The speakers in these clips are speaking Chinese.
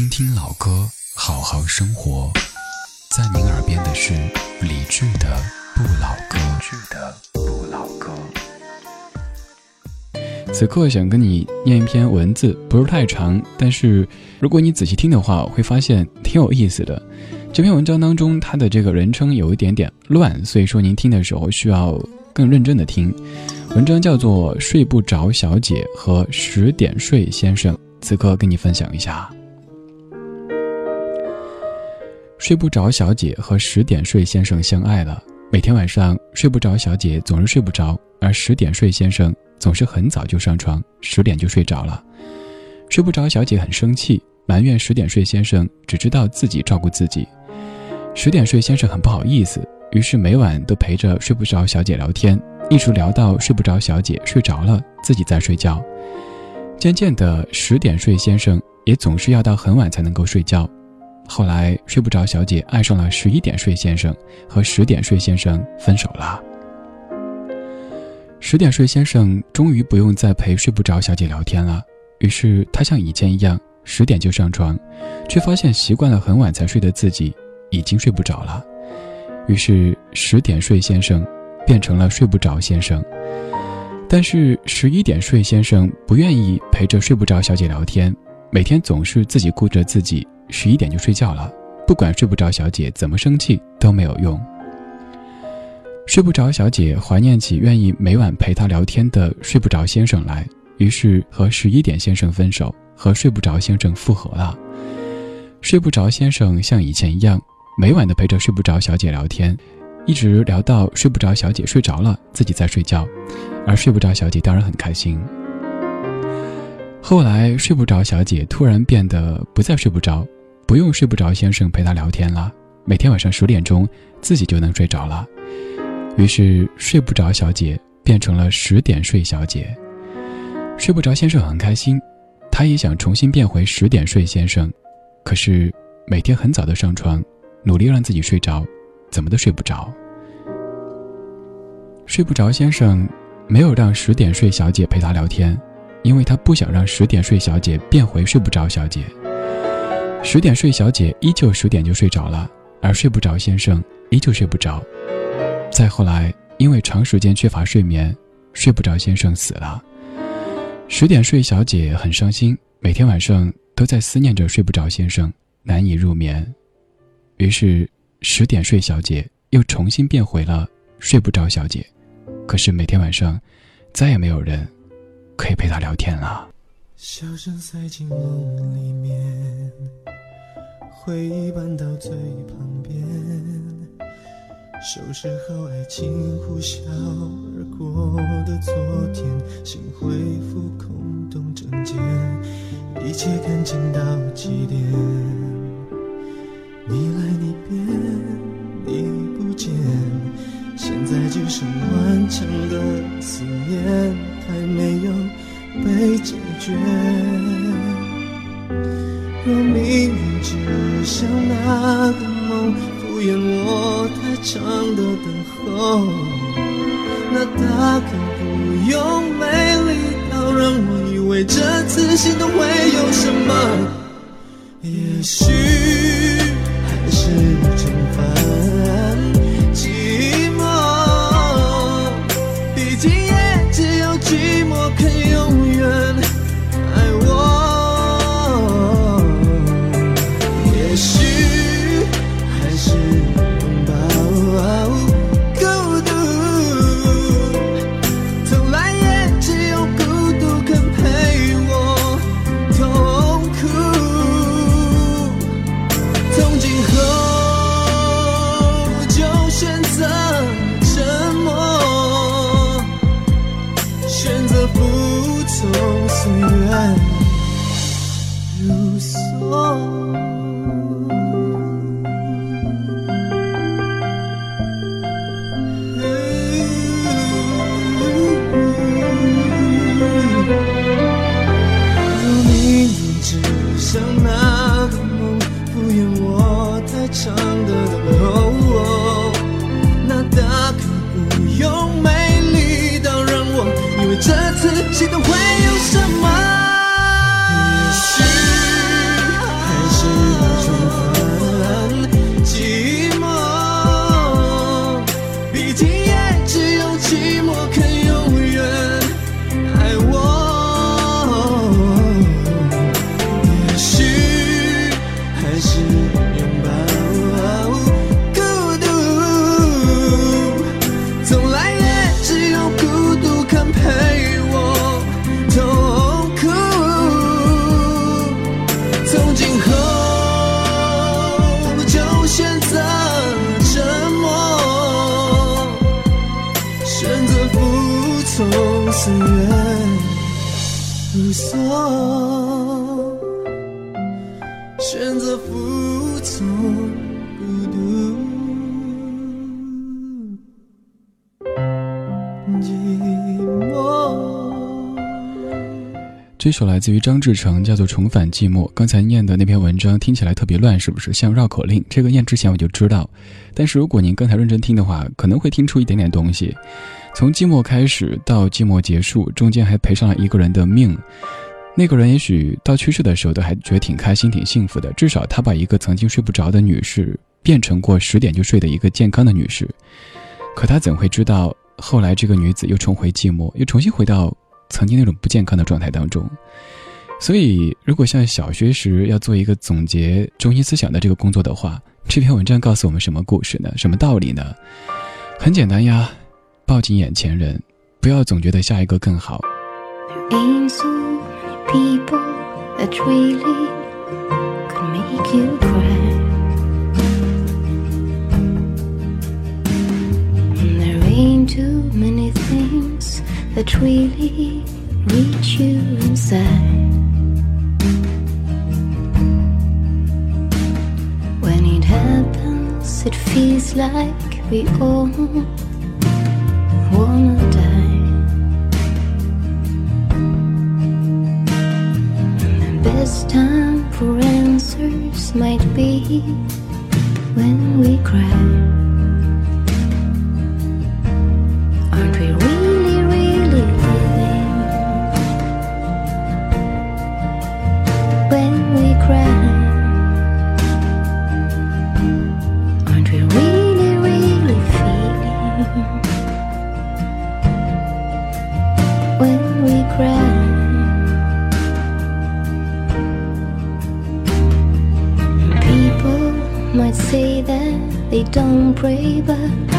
听听老歌，好好生活。在您耳边的是理智的不老歌。理智的不老歌。此刻想跟你念一篇文字，不是太长，但是如果你仔细听的话，会发现挺有意思的。这篇文章当中，它的这个人称有一点点乱，所以说您听的时候需要更认真的听。文章叫做《睡不着小姐和十点睡先生》，此刻跟你分享一下。睡不着小姐和十点睡先生相爱了。每天晚上睡不着小姐总是睡不着，而十点睡先生总是很早就上床，十点就睡着了。睡不着小姐很生气，埋怨十点睡先生只知道自己照顾自己。十点睡先生很不好意思，于是每晚都陪着睡不着小姐聊天，一直聊到睡不着小姐睡着了，自己在睡觉。渐渐的，十点睡先生也总是要到很晚才能够睡觉。后来睡不着，小姐爱上了十一点睡先生，和十点睡先生分手了。十点睡先生终于不用再陪睡不着小姐聊天了，于是他像以前一样十点就上床，却发现习惯了很晚才睡的自己已经睡不着了。于是十点睡先生变成了睡不着先生，但是十一点睡先生不愿意陪着睡不着小姐聊天，每天总是自己顾着自己。十一点就睡觉了，不管睡不着小姐怎么生气都没有用。睡不着小姐怀念起愿意每晚陪她聊天的睡不着先生来，于是和十一点先生分手，和睡不着先生复合了。睡不着先生像以前一样，每晚的陪着睡不着小姐聊天，一直聊到睡不着小姐睡着了，自己在睡觉，而睡不着小姐当然很开心。后来睡不着小姐突然变得不再睡不着。不用睡不着先生陪她聊天了，每天晚上十点钟自己就能睡着了。于是睡不着小姐变成了十点睡小姐。睡不着先生很开心，他也想重新变回十点睡先生，可是每天很早的上床，努力让自己睡着，怎么都睡不着。睡不着先生没有让十点睡小姐陪他聊天，因为他不想让十点睡小姐变回睡不着小姐。十点睡小姐依旧十点就睡着了，而睡不着先生依旧睡不着。再后来，因为长时间缺乏睡眠，睡不着先生死了。十点睡小姐很伤心，每天晚上都在思念着睡不着先生，难以入眠。于是，十点睡小姐又重新变回了睡不着小姐。可是每天晚上，再也没有人可以陪她聊天了。笑声塞进梦里面，回忆搬到最旁边，收拾好爱情呼啸而过的昨天，心恢复空洞整洁，一切干净到极点。你来你变你不见，现在只剩顽强的思念，若命运只像那个梦，敷衍我太长的等候，那大可不用美丽到让我以为这次心动会寂寞这首来自于张志成，叫做《重返寂寞》。刚才念的那篇文章听起来特别乱，是不是像绕口令？这个念之前我就知道，但是如果您刚才认真听的话，可能会听出一点点东西。从寂寞开始到寂寞结束，中间还赔上了一个人的命。那个人也许到去世的时候都还觉得挺开心、挺幸福的，至少他把一个曾经睡不着的女士变成过十点就睡的一个健康的女士。可他怎会知道，后来这个女子又重回寂寞，又重新回到曾经那种不健康的状态当中。所以，如果像小学时要做一个总结中心思想的这个工作的话，这篇文章告诉我们什么故事呢？什么道理呢？很简单呀，抱紧眼前人，不要总觉得下一个更好。people too many things that really reach you inside. When it happens, it feels like we all wanna die. best time for answers might be when we cry. when we cry. Aren't we really, really feeling when we cry? People might say that they don't pray, but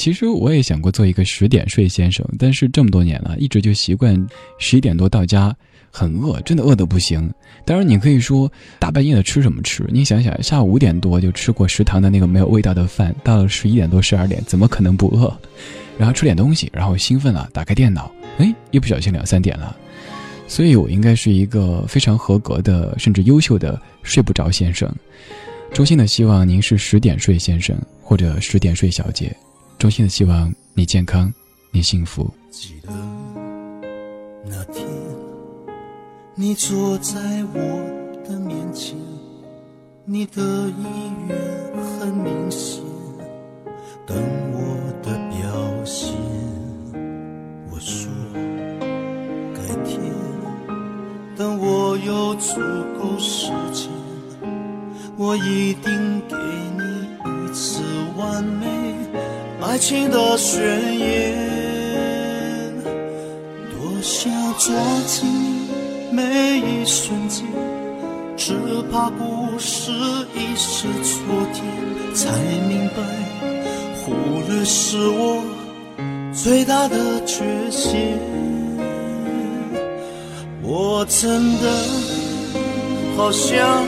其实我也想过做一个十点睡先生，但是这么多年了，一直就习惯十一点多到家，很饿，真的饿得不行。当然，你可以说大半夜的吃什么吃？你想想，下午五点多就吃过食堂的那个没有味道的饭，到了十一点多、十二点，怎么可能不饿？然后吃点东西，然后兴奋了，打开电脑，哎，一不小心两三点了。所以我应该是一个非常合格的，甚至优秀的睡不着先生。衷心的希望您是十点睡先生，或者十点睡小姐。衷心的希望你健康，你幸福。记得那天，你坐在我的面前，你的意愿很明显，等我的表现。我说改天，等我有足够时间，我一定给你一次完美。爱情的宣言，多想抓紧每一瞬间，只怕不是一时昨天，才明白忽略是我最大的缺陷。我真的好想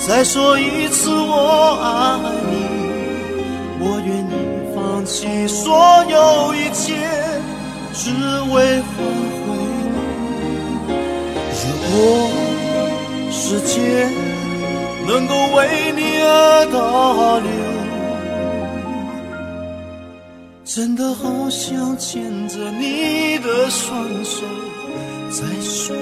再说一次我爱你，弃所有一切，只为换回你。如果时间能够为你而倒流，真的好想牵着你的双手，再说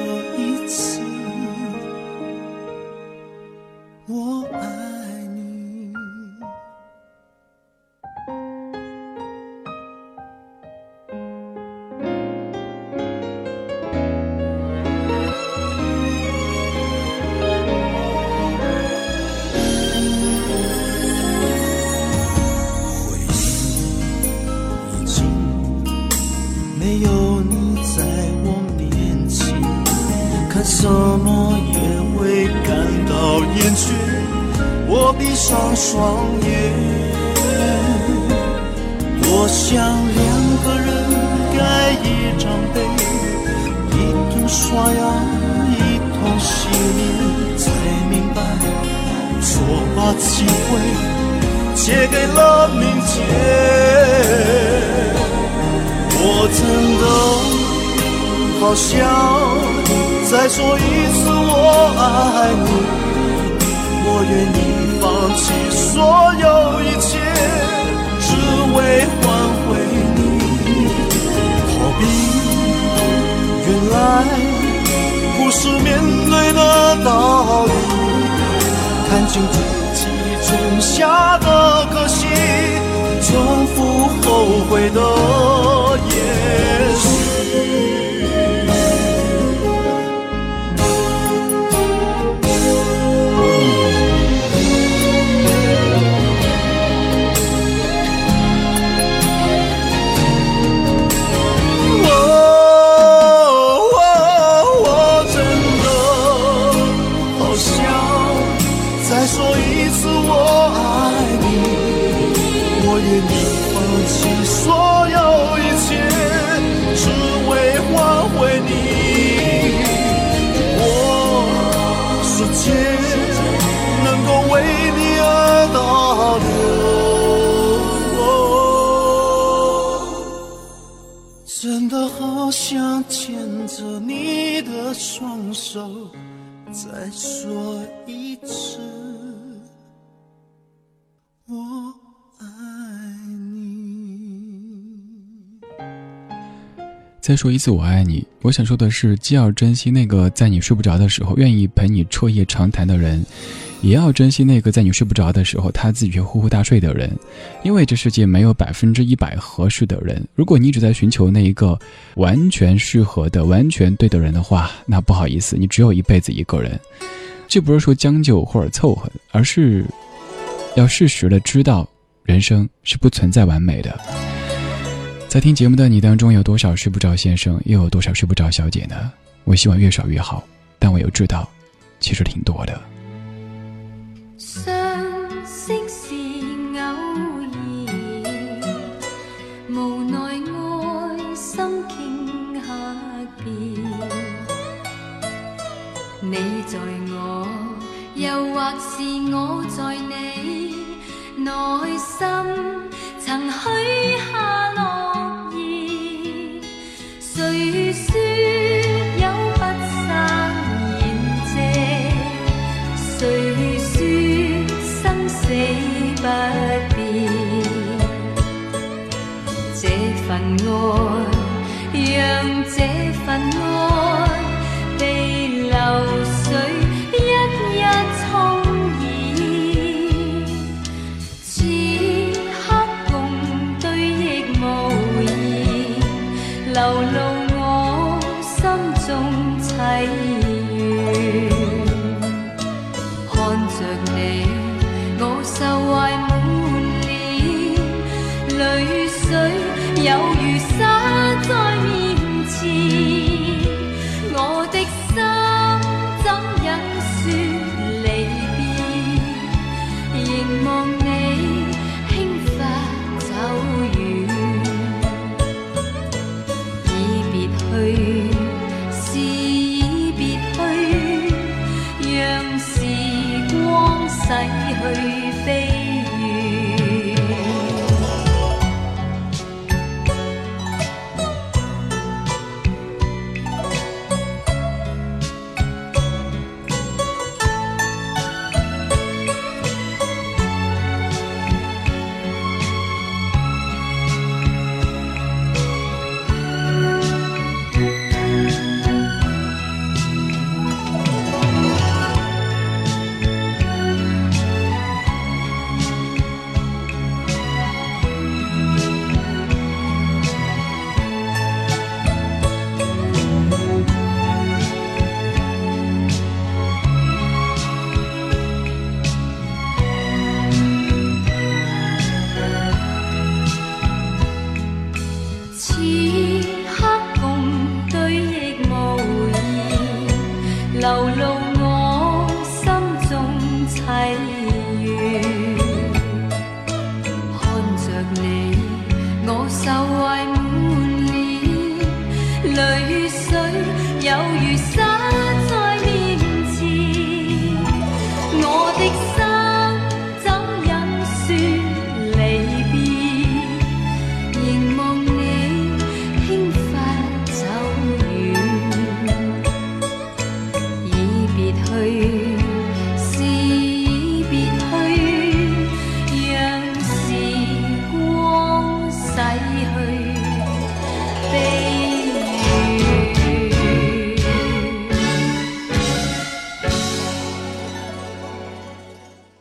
没有你在我面前，看什么也会感到厌倦。我闭上双眼，我想两个人盖一张被，一同刷牙，一同洗脸，才明白错把机会借给了明天。我真的好想再说一次我爱你，我愿意放弃所有一切，只为换回你。逃避原来不是面对的道理，看清自己种下的可惜，重复后悔的。yeah. 却能够为你而倒流。真的好想牵着你的双手再说一次我。再说一次，我爱你。我想说的是，既要珍惜那个在你睡不着的时候愿意陪你彻夜长谈的人，也要珍惜那个在你睡不着的时候他自己却呼呼大睡的人。因为这世界没有百分之一百合适的人，如果你一直在寻求那一个完全适合的、完全对的人的话，那不好意思，你只有一辈子一个人。这不是说将就或者凑合，而是要适时的知道，人生是不存在完美的。在听节目的你当中，有多少睡不着先生，又有多少睡不着小姐呢？我希望越少越好，但我又知道，其实挺多的。这份爱，让这份爱